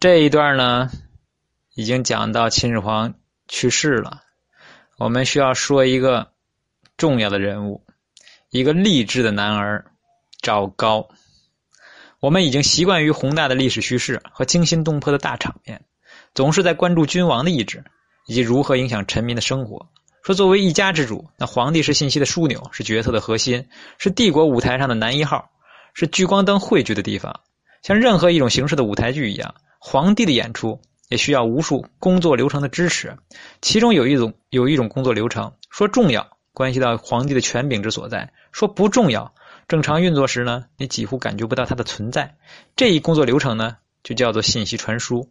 这一段呢，已经讲到秦始皇去世了。我们需要说一个重要的人物，一个励志的男儿赵高。我们已经习惯于宏大的历史叙事和惊心动魄的大场面，总是在关注君王的意志以及如何影响臣民的生活。说作为一家之主，那皇帝是信息的枢纽，是决策的核心，是帝国舞台上的男一号，是聚光灯汇聚的地方。像任何一种形式的舞台剧一样，皇帝的演出也需要无数工作流程的支持。其中有一种有一种工作流程，说重要，关系到皇帝的权柄之所在；说不重要，正常运作时呢，你几乎感觉不到它的存在。这一工作流程呢，就叫做信息传输。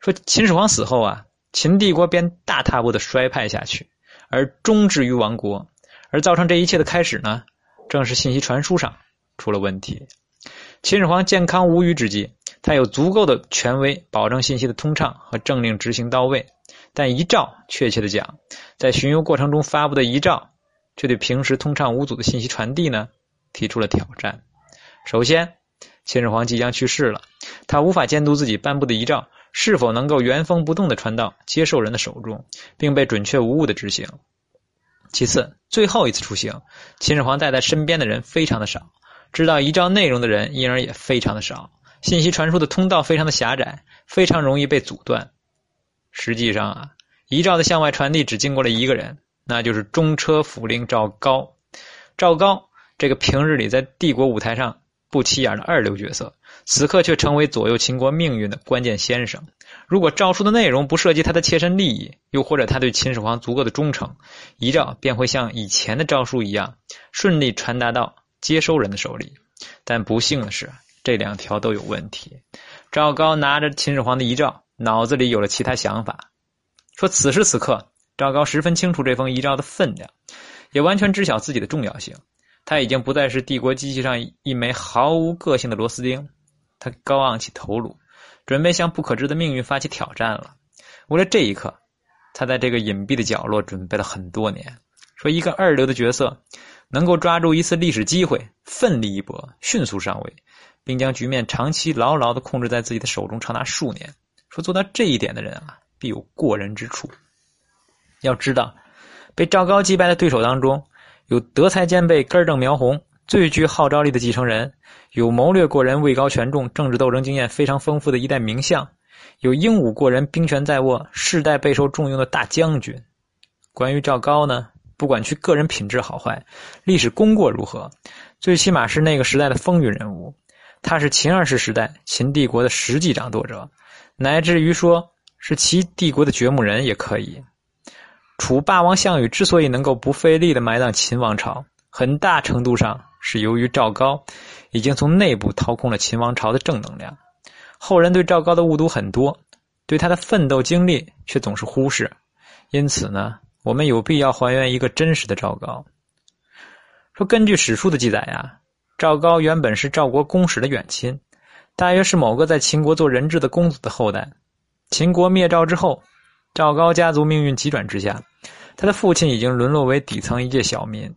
说秦始皇死后啊，秦帝国便大踏步的衰败下去，而终至于亡国。而造成这一切的开始呢，正是信息传输上出了问题。秦始皇健康无虞之际，他有足够的权威保证信息的通畅和政令执行到位。但遗诏，确切的讲，在巡游过程中发布的遗诏，却对平时通畅无阻的信息传递呢提出了挑战。首先，秦始皇即将去世了，他无法监督自己颁布的遗诏是否能够原封不动的传到接受人的手中，并被准确无误的执行。其次，最后一次出行，秦始皇带在身边的人非常的少。知道遗诏内容的人，因而也非常的少，信息传输的通道非常的狭窄，非常容易被阻断。实际上啊，遗诏的向外传递只经过了一个人，那就是中车府令赵高。赵高这个平日里在帝国舞台上不起眼的二流角色，此刻却成为左右秦国命运的关键先生。如果诏书的内容不涉及他的切身利益，又或者他对秦始皇足够的忠诚，遗诏便会像以前的诏书一样，顺利传达到。接收人的手里，但不幸的是，这两条都有问题。赵高拿着秦始皇的遗诏，脑子里有了其他想法。说此时此刻，赵高十分清楚这封遗诏的分量，也完全知晓自己的重要性。他已经不再是帝国机器上一枚毫无个性的螺丝钉，他高昂起头颅，准备向不可知的命运发起挑战了。为了这一刻，他在这个隐蔽的角落准备了很多年。说一个二流的角色。能够抓住一次历史机会，奋力一搏，迅速上位，并将局面长期牢牢的控制在自己的手中长达数年。说做到这一点的人啊，必有过人之处。要知道，被赵高击败的对手当中，有德才兼备、根正苗红、最具号召力的继承人；有谋略过人、位高权重、政治斗争经验非常丰富的一代名相；有英武过人、兵权在握、世代备受重用的大将军。关于赵高呢？不管其个人品质好坏，历史功过如何，最起码是那个时代的风云人物。他是秦二世时代秦帝国的实际掌舵者，乃至于说是其帝国的掘墓人也可以。楚霸王项羽之所以能够不费力的埋葬秦王朝，很大程度上是由于赵高已经从内部掏空了秦王朝的正能量。后人对赵高的误读很多，对他的奋斗经历却总是忽视。因此呢？我们有必要还原一个真实的赵高。说根据史书的记载呀，赵高原本是赵国公使的远亲，大约是某个在秦国做人质的公子的后代。秦国灭赵之后，赵高家族命运急转直下，他的父亲已经沦落为底层一介小民，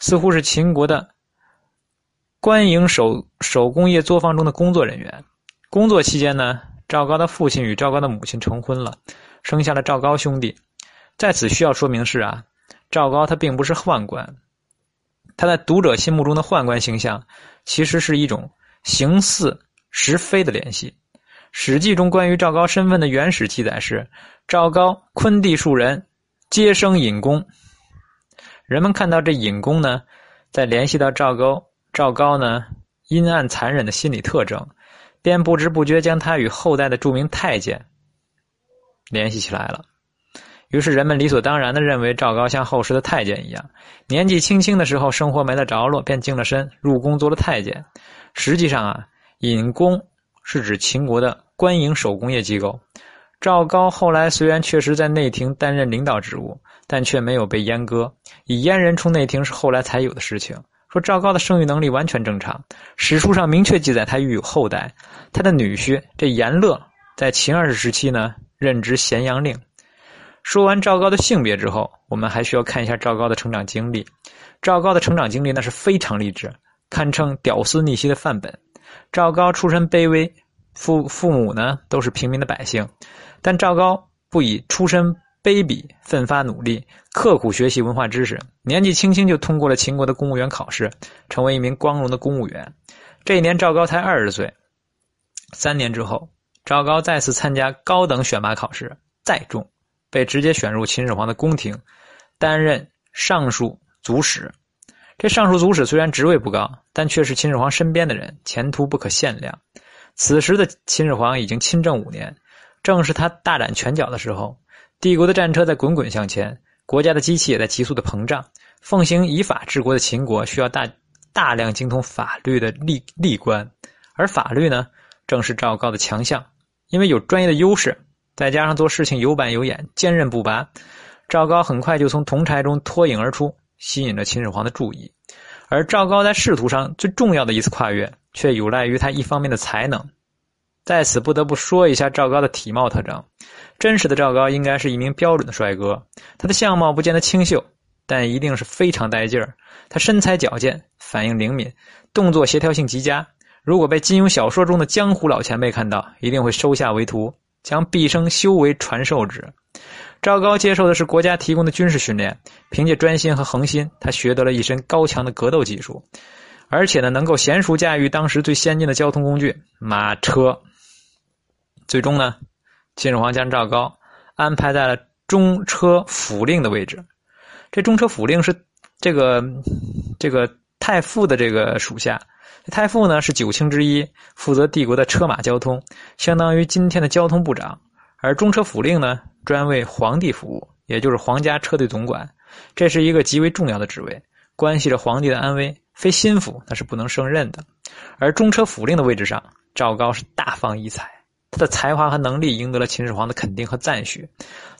似乎是秦国的官营手手工业作坊中的工作人员。工作期间呢，赵高的父亲与赵高的母亲成婚了，生下了赵高兄弟。在此需要说明是啊，赵高他并不是宦官，他在读者心目中的宦官形象，其实是一种形似实非的联系。《史记》中关于赵高身份的原始记载是：赵高昆弟数人，皆生隐公。人们看到这隐公呢，再联系到赵高，赵高呢阴暗残忍的心理特征，便不知不觉将他与后代的著名太监联系起来了。于是人们理所当然的认为赵高像后世的太监一样，年纪轻轻的时候生活没了着落，便净了身入宫做了太监。实际上啊，尹公是指秦国的官营手工业机构。赵高后来虽然确实在内廷担任领导职务，但却没有被阉割。以阉人出内廷是后来才有的事情。说赵高的生育能力完全正常，史书上明确记载他育有后代。他的女婿这严乐在秦二世时期呢任职咸阳令。说完赵高的性别之后，我们还需要看一下赵高的成长经历。赵高的成长经历那是非常励志，堪称屌丝逆袭的范本。赵高出身卑微，父父母呢都是平民的百姓，但赵高不以出身卑鄙奋发努力，刻苦学习文化知识，年纪轻轻就通过了秦国的公务员考试，成为一名光荣的公务员。这一年赵高才二十岁。三年之后，赵高再次参加高等选拔考试，再中，被直接选入秦始皇的宫廷，担任尚书足史。这尚书足史虽然职位不高，但却是秦始皇身边的人，前途不可限量。此时的秦始皇已经亲政五年，正是他大展拳脚的时候。帝国的战车在滚滚向前，国家的机器也在急速的膨胀。奉行以法治国的秦国，需要大大量精通法律的吏吏官，而法律呢？正是赵高的强项，因为有专业的优势，再加上做事情有板有眼、坚韧不拔，赵高很快就从同柴中脱颖而出，吸引了秦始皇的注意。而赵高在仕途上最重要的一次跨越，却有赖于他一方面的才能。在此不得不说一下赵高的体貌特征。真实的赵高应该是一名标准的帅哥，他的相貌不见得清秀，但一定是非常带劲儿。他身材矫健，反应灵敏，动作协调性极佳。如果被金庸小说中的江湖老前辈看到，一定会收下为徒，将毕生修为传授之。赵高接受的是国家提供的军事训练，凭借专心和恒心，他学得了一身高强的格斗技术，而且呢，能够娴熟驾驭当时最先进的交通工具——马车。最终呢，秦始皇将赵高安排在了中车府令的位置。这中车府令是这个这个太傅的这个属下。太傅呢是九卿之一，负责帝国的车马交通，相当于今天的交通部长。而中车府令呢，专为皇帝服务，也就是皇家车队总管。这是一个极为重要的职位，关系着皇帝的安危，非心腹那是不能胜任的。而中车府令的位置上，赵高是大放异彩，他的才华和能力赢得了秦始皇的肯定和赞许。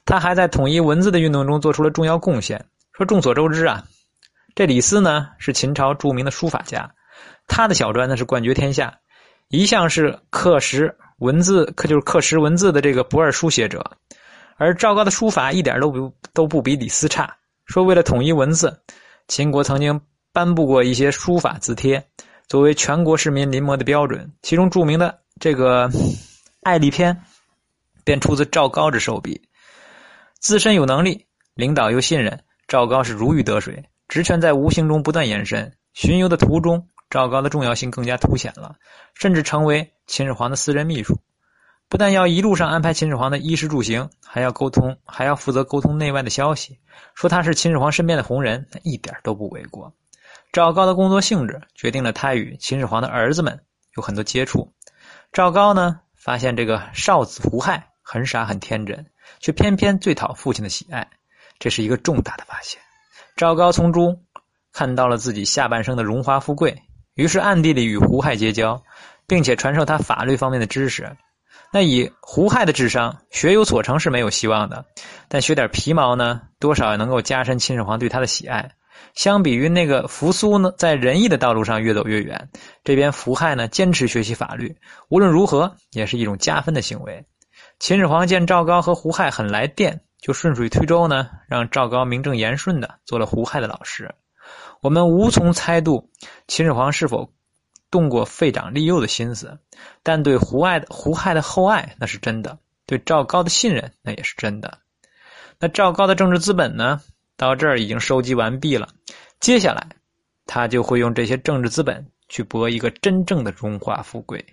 他还在统一文字的运动中做出了重要贡献。说众所周知啊，这李斯呢是秦朝著名的书法家。他的小篆呢是冠绝天下，一向是刻石文字，刻就是刻石文字的这个不二书写者。而赵高的书法一点都不都不比李斯差。说为了统一文字，秦国曾经颁布过一些书法字帖，作为全国市民临摹的标准。其中著名的这个《爱丽篇》，便出自赵高之手笔。自身有能力，领导又信任，赵高是如鱼得水，职权在无形中不断延伸。巡游的途中。赵高的重要性更加凸显了，甚至成为秦始皇的私人秘书，不但要一路上安排秦始皇的衣食住行，还要沟通，还要负责沟通内外的消息。说他是秦始皇身边的红人，那一点都不为过。赵高的工作性质决定了他与秦始皇的儿子们有很多接触。赵高呢，发现这个少子胡亥很傻很天真，却偏偏最讨父亲的喜爱，这是一个重大的发现。赵高从中看到了自己下半生的荣华富贵。于是暗地里与胡亥结交，并且传授他法律方面的知识。那以胡亥的智商，学有所成是没有希望的，但学点皮毛呢，多少也能够加深秦始皇对他的喜爱。相比于那个扶苏呢，在仁义的道路上越走越远，这边胡亥呢坚持学习法律，无论如何也是一种加分的行为。秦始皇见赵高和胡亥很来电，就顺水推舟呢，让赵高名正言顺的做了胡亥的老师。我们无从猜度秦始皇是否动过废长立幼的心思，但对胡亥的胡亥的厚爱那是真的，对赵高的信任那也是真的。那赵高的政治资本呢？到这儿已经收集完毕了，接下来他就会用这些政治资本去博一个真正的荣华富贵。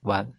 完。